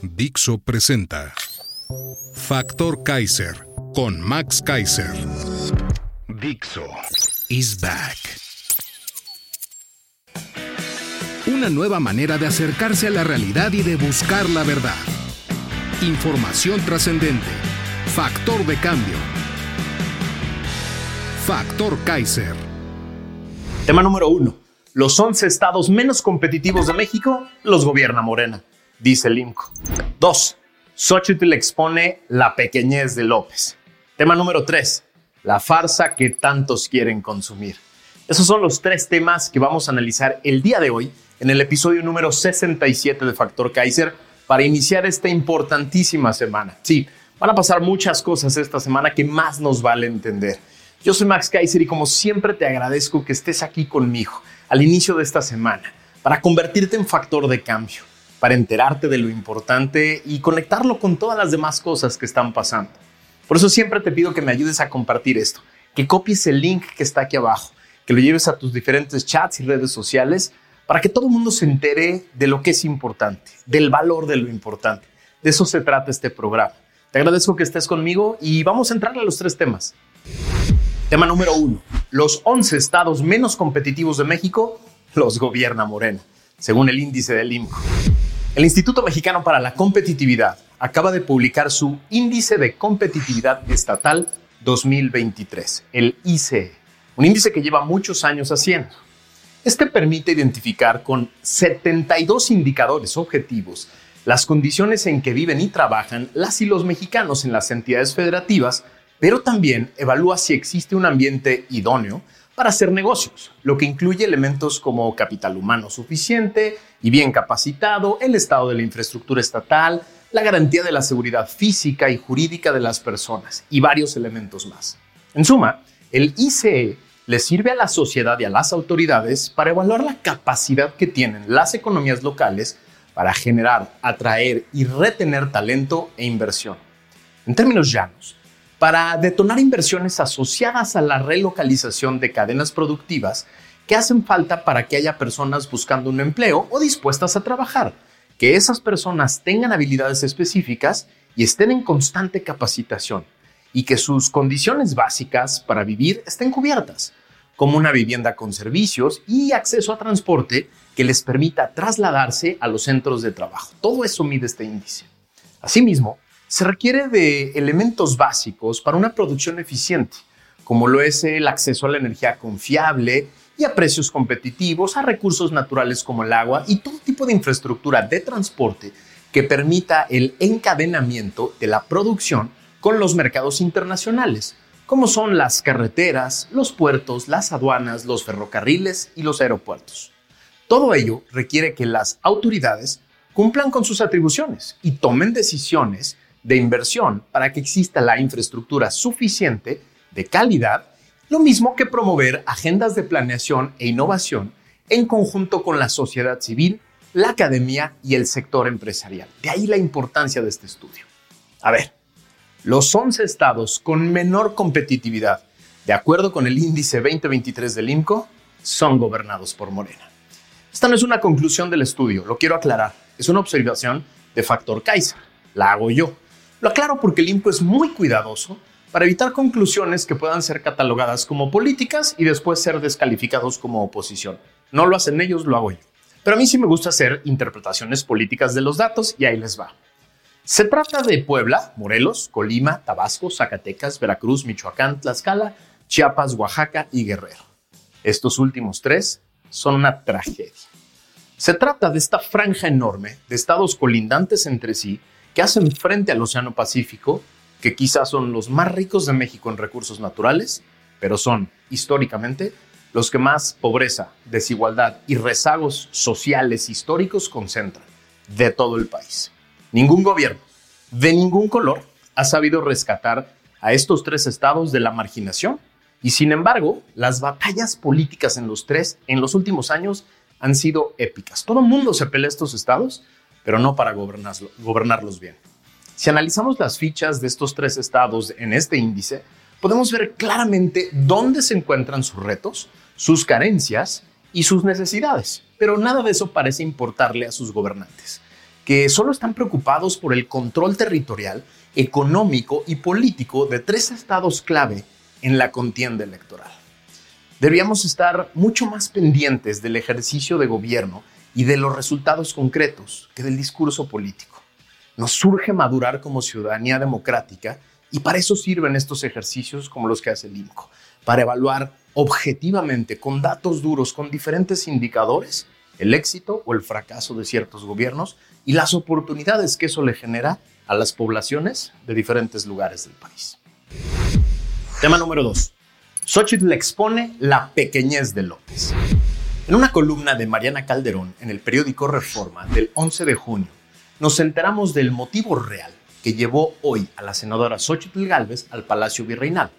Dixo presenta Factor Kaiser con Max Kaiser. Dixo is back. Una nueva manera de acercarse a la realidad y de buscar la verdad. Información trascendente. Factor de cambio. Factor Kaiser. Tema número uno. Los 11 estados menos competitivos de México los gobierna Morena, dice el IMCO. 2. Xochitl expone la pequeñez de López. Tema número 3. La farsa que tantos quieren consumir. Esos son los tres temas que vamos a analizar el día de hoy en el episodio número 67 de Factor Kaiser para iniciar esta importantísima semana. Sí, van a pasar muchas cosas esta semana que más nos vale entender. Yo soy Max Kaiser y como siempre te agradezco que estés aquí conmigo al inicio de esta semana para convertirte en factor de cambio, para enterarte de lo importante y conectarlo con todas las demás cosas que están pasando. Por eso siempre te pido que me ayudes a compartir esto, que copies el link que está aquí abajo, que lo lleves a tus diferentes chats y redes sociales para que todo el mundo se entere de lo que es importante, del valor de lo importante. De eso se trata este programa. Te agradezco que estés conmigo y vamos a entrar a los tres temas. Tema número uno. Los 11 estados menos competitivos de México los gobierna Morena, según el índice del IMCO. El Instituto Mexicano para la Competitividad acaba de publicar su Índice de Competitividad Estatal 2023, el ICE, un índice que lleva muchos años haciendo. Este permite identificar con 72 indicadores objetivos las condiciones en que viven y trabajan las y los mexicanos en las entidades federativas pero también evalúa si existe un ambiente idóneo para hacer negocios, lo que incluye elementos como capital humano suficiente y bien capacitado, el estado de la infraestructura estatal, la garantía de la seguridad física y jurídica de las personas y varios elementos más. En suma, el ICE le sirve a la sociedad y a las autoridades para evaluar la capacidad que tienen las economías locales para generar, atraer y retener talento e inversión. En términos llanos, para detonar inversiones asociadas a la relocalización de cadenas productivas que hacen falta para que haya personas buscando un empleo o dispuestas a trabajar, que esas personas tengan habilidades específicas y estén en constante capacitación y que sus condiciones básicas para vivir estén cubiertas, como una vivienda con servicios y acceso a transporte que les permita trasladarse a los centros de trabajo. Todo eso mide este índice. Asimismo, se requiere de elementos básicos para una producción eficiente, como lo es el acceso a la energía confiable y a precios competitivos, a recursos naturales como el agua y todo tipo de infraestructura de transporte que permita el encadenamiento de la producción con los mercados internacionales, como son las carreteras, los puertos, las aduanas, los ferrocarriles y los aeropuertos. Todo ello requiere que las autoridades cumplan con sus atribuciones y tomen decisiones de inversión para que exista la infraestructura suficiente de calidad, lo mismo que promover agendas de planeación e innovación en conjunto con la sociedad civil, la academia y el sector empresarial. De ahí la importancia de este estudio. A ver, los 11 estados con menor competitividad, de acuerdo con el índice 2023 del INCO, son gobernados por Morena. Esta no es una conclusión del estudio, lo quiero aclarar, es una observación de factor Kaiser, la hago yo. Lo aclaro porque el INCO es muy cuidadoso para evitar conclusiones que puedan ser catalogadas como políticas y después ser descalificados como oposición. No lo hacen ellos, lo hago yo. Pero a mí sí me gusta hacer interpretaciones políticas de los datos y ahí les va. Se trata de Puebla, Morelos, Colima, Tabasco, Zacatecas, Veracruz, Michoacán, Tlaxcala, Chiapas, Oaxaca y Guerrero. Estos últimos tres son una tragedia. Se trata de esta franja enorme de estados colindantes entre sí que hacen frente al Océano Pacífico, que quizás son los más ricos de México en recursos naturales, pero son históricamente los que más pobreza, desigualdad y rezagos sociales históricos concentran de todo el país. Ningún gobierno, de ningún color, ha sabido rescatar a estos tres estados de la marginación y sin embargo, las batallas políticas en los tres en los últimos años han sido épicas. Todo el mundo se pelea estos estados, pero no para gobernarlos bien. Si analizamos las fichas de estos tres estados en este índice, podemos ver claramente dónde se encuentran sus retos, sus carencias y sus necesidades. Pero nada de eso parece importarle a sus gobernantes, que solo están preocupados por el control territorial, económico y político de tres estados clave en la contienda electoral. Debíamos estar mucho más pendientes del ejercicio de gobierno y de los resultados concretos que del discurso político. Nos surge madurar como ciudadanía democrática y para eso sirven estos ejercicios como los que hace el INCO, para evaluar objetivamente, con datos duros, con diferentes indicadores, el éxito o el fracaso de ciertos gobiernos y las oportunidades que eso le genera a las poblaciones de diferentes lugares del país. Tema número 2. Xochitl expone la pequeñez de López. En una columna de Mariana Calderón en el periódico Reforma del 11 de junio, nos enteramos del motivo real que llevó hoy a la senadora Xochitl Gálvez al Palacio Virreinal,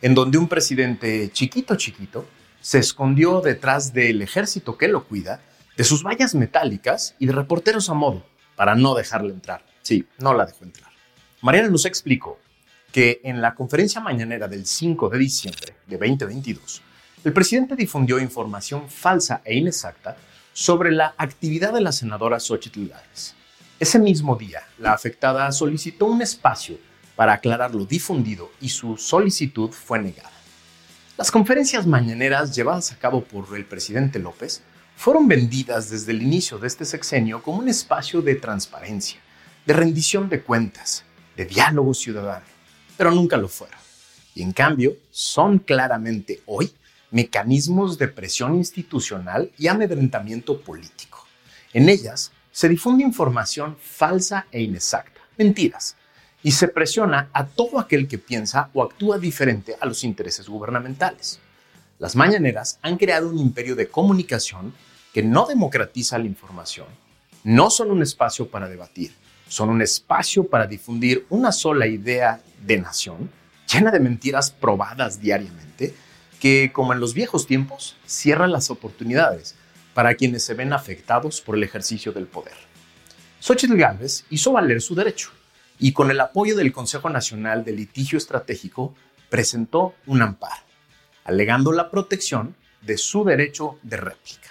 en donde un presidente chiquito chiquito se escondió detrás del ejército que lo cuida, de sus vallas metálicas y de reporteros a modo, para no dejarle entrar. Sí, no la dejó entrar. Mariana nos explicó que en la conferencia mañanera del 5 de diciembre de 2022, el presidente difundió información falsa e inexacta sobre la actividad de la senadora Xochitl Gálvez. Ese mismo día, la afectada solicitó un espacio para aclarar lo difundido y su solicitud fue negada. Las conferencias mañaneras llevadas a cabo por el presidente López fueron vendidas desde el inicio de este sexenio como un espacio de transparencia, de rendición de cuentas, de diálogo ciudadano pero nunca lo fueron. Y en cambio, son claramente hoy mecanismos de presión institucional y amedrentamiento político. En ellas se difunde información falsa e inexacta, mentiras, y se presiona a todo aquel que piensa o actúa diferente a los intereses gubernamentales. Las mañaneras han creado un imperio de comunicación que no democratiza la información, no son un espacio para debatir, son un espacio para difundir una sola idea de nación, llena de mentiras probadas diariamente, que, como en los viejos tiempos, cierra las oportunidades para quienes se ven afectados por el ejercicio del poder. Xochitl Gálvez hizo valer su derecho y, con el apoyo del Consejo Nacional de Litigio Estratégico, presentó un amparo, alegando la protección de su derecho de réplica.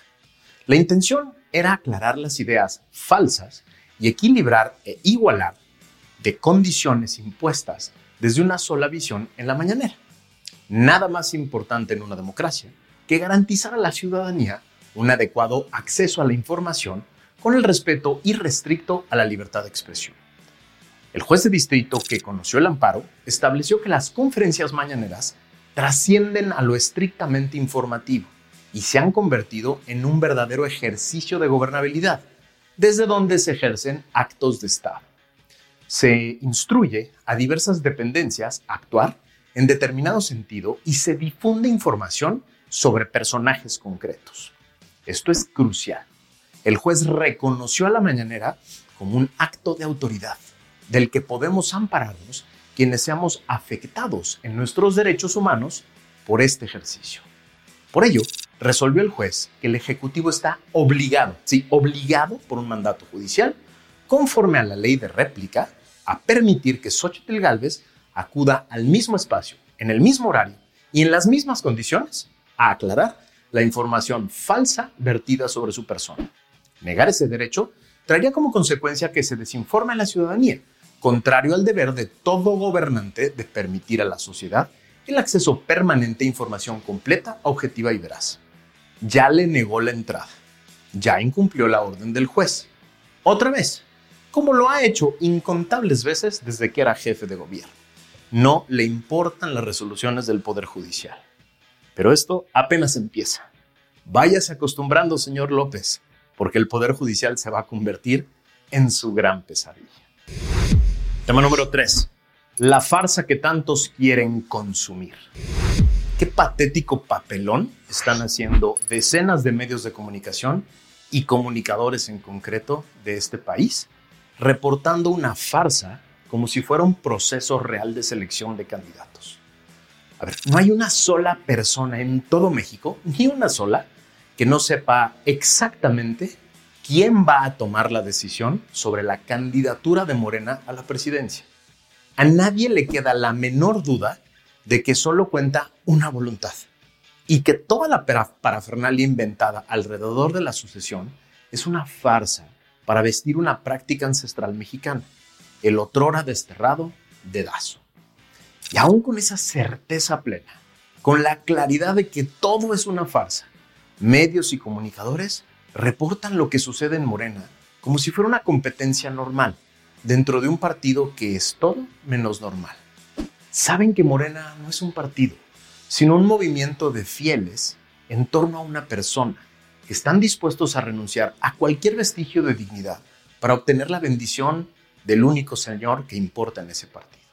La intención era aclarar las ideas falsas y equilibrar e igualar de condiciones impuestas desde una sola visión en la mañanera. Nada más importante en una democracia que garantizar a la ciudadanía un adecuado acceso a la información con el respeto irrestricto a la libertad de expresión. El juez de distrito que conoció el amparo estableció que las conferencias mañaneras trascienden a lo estrictamente informativo y se han convertido en un verdadero ejercicio de gobernabilidad, desde donde se ejercen actos de Estado se instruye a diversas dependencias a actuar en determinado sentido y se difunde información sobre personajes concretos. Esto es crucial. El juez reconoció a la mañanera como un acto de autoridad del que podemos ampararnos quienes seamos afectados en nuestros derechos humanos por este ejercicio. Por ello, resolvió el juez que el Ejecutivo está obligado, sí, obligado por un mandato judicial, conforme a la ley de réplica, a permitir que Xochitl Galvez acuda al mismo espacio, en el mismo horario y en las mismas condiciones a aclarar la información falsa vertida sobre su persona. Negar ese derecho traería como consecuencia que se desinforme a la ciudadanía, contrario al deber de todo gobernante de permitir a la sociedad el acceso permanente a información completa, objetiva y veraz. Ya le negó la entrada, ya incumplió la orden del juez. Otra vez, como lo ha hecho incontables veces desde que era jefe de gobierno. No le importan las resoluciones del Poder Judicial. Pero esto apenas empieza. Váyase acostumbrando, señor López, porque el Poder Judicial se va a convertir en su gran pesadilla. Tema número 3. La farsa que tantos quieren consumir. qué patético papelón están haciendo decenas de medios de comunicación y comunicadores en concreto de este país, reportando una farsa como si fuera un proceso real de selección de candidatos. A ver, no hay una sola persona en todo México, ni una sola, que no sepa exactamente quién va a tomar la decisión sobre la candidatura de Morena a la presidencia. A nadie le queda la menor duda de que solo cuenta una voluntad y que toda la parafernalia inventada alrededor de la sucesión es una farsa para vestir una práctica ancestral mexicana, el otrora desterrado dedazo. Y aún con esa certeza plena, con la claridad de que todo es una farsa, medios y comunicadores reportan lo que sucede en Morena como si fuera una competencia normal dentro de un partido que es todo menos normal. Saben que Morena no es un partido, sino un movimiento de fieles en torno a una persona que están dispuestos a renunciar a cualquier vestigio de dignidad para obtener la bendición del único Señor que importa en ese partido.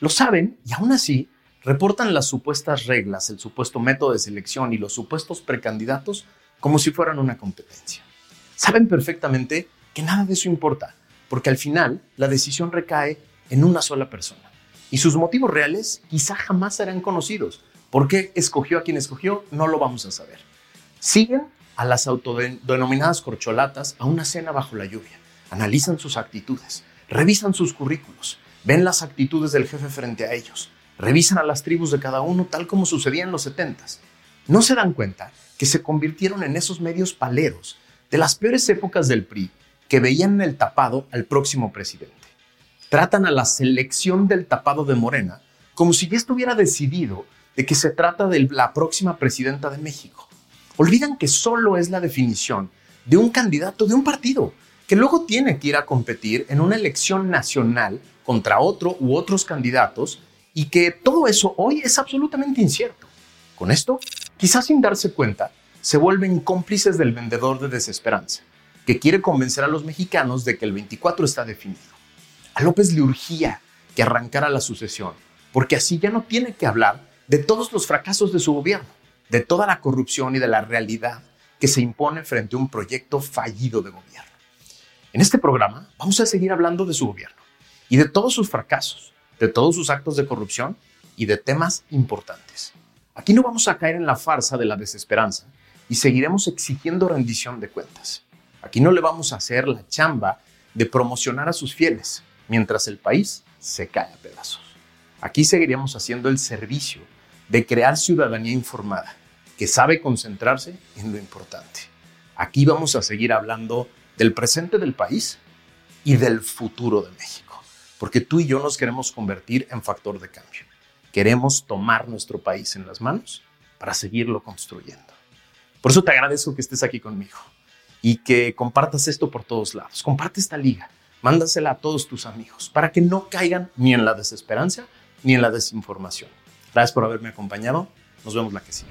Lo saben y aún así reportan las supuestas reglas, el supuesto método de selección y los supuestos precandidatos como si fueran una competencia. Saben perfectamente que nada de eso importa, porque al final la decisión recae en una sola persona. Y sus motivos reales quizá jamás serán conocidos. ¿Por qué escogió a quien escogió? No lo vamos a saber. Siguen a las autodenominadas corcholatas a una cena bajo la lluvia. Analizan sus actitudes, revisan sus currículos, ven las actitudes del jefe frente a ellos, revisan a las tribus de cada uno tal como sucedía en los setentas. No se dan cuenta que se convirtieron en esos medios paleros de las peores épocas del PRI que veían en el tapado al próximo presidente. Tratan a la selección del tapado de Morena como si ya estuviera decidido de que se trata de la próxima presidenta de México. Olvidan que solo es la definición de un candidato de un partido, que luego tiene que ir a competir en una elección nacional contra otro u otros candidatos y que todo eso hoy es absolutamente incierto. Con esto, quizás sin darse cuenta, se vuelven cómplices del vendedor de desesperanza, que quiere convencer a los mexicanos de que el 24 está definido. A López le urgía que arrancara la sucesión, porque así ya no tiene que hablar de todos los fracasos de su gobierno, de toda la corrupción y de la realidad que se impone frente a un proyecto fallido de gobierno. En este programa vamos a seguir hablando de su gobierno y de todos sus fracasos, de todos sus actos de corrupción y de temas importantes. Aquí no vamos a caer en la farsa de la desesperanza y seguiremos exigiendo rendición de cuentas. Aquí no le vamos a hacer la chamba de promocionar a sus fieles mientras el país se cae a pedazos. Aquí seguiremos haciendo el servicio de crear ciudadanía informada que sabe concentrarse en lo importante. Aquí vamos a seguir hablando del presente del país y del futuro de México, porque tú y yo nos queremos convertir en factor de cambio. Queremos tomar nuestro país en las manos para seguirlo construyendo. Por eso te agradezco que estés aquí conmigo y que compartas esto por todos lados. Comparte esta liga, mándasela a todos tus amigos para que no caigan ni en la desesperanza ni en la desinformación. Gracias por haberme acompañado. Nos vemos la que sigue.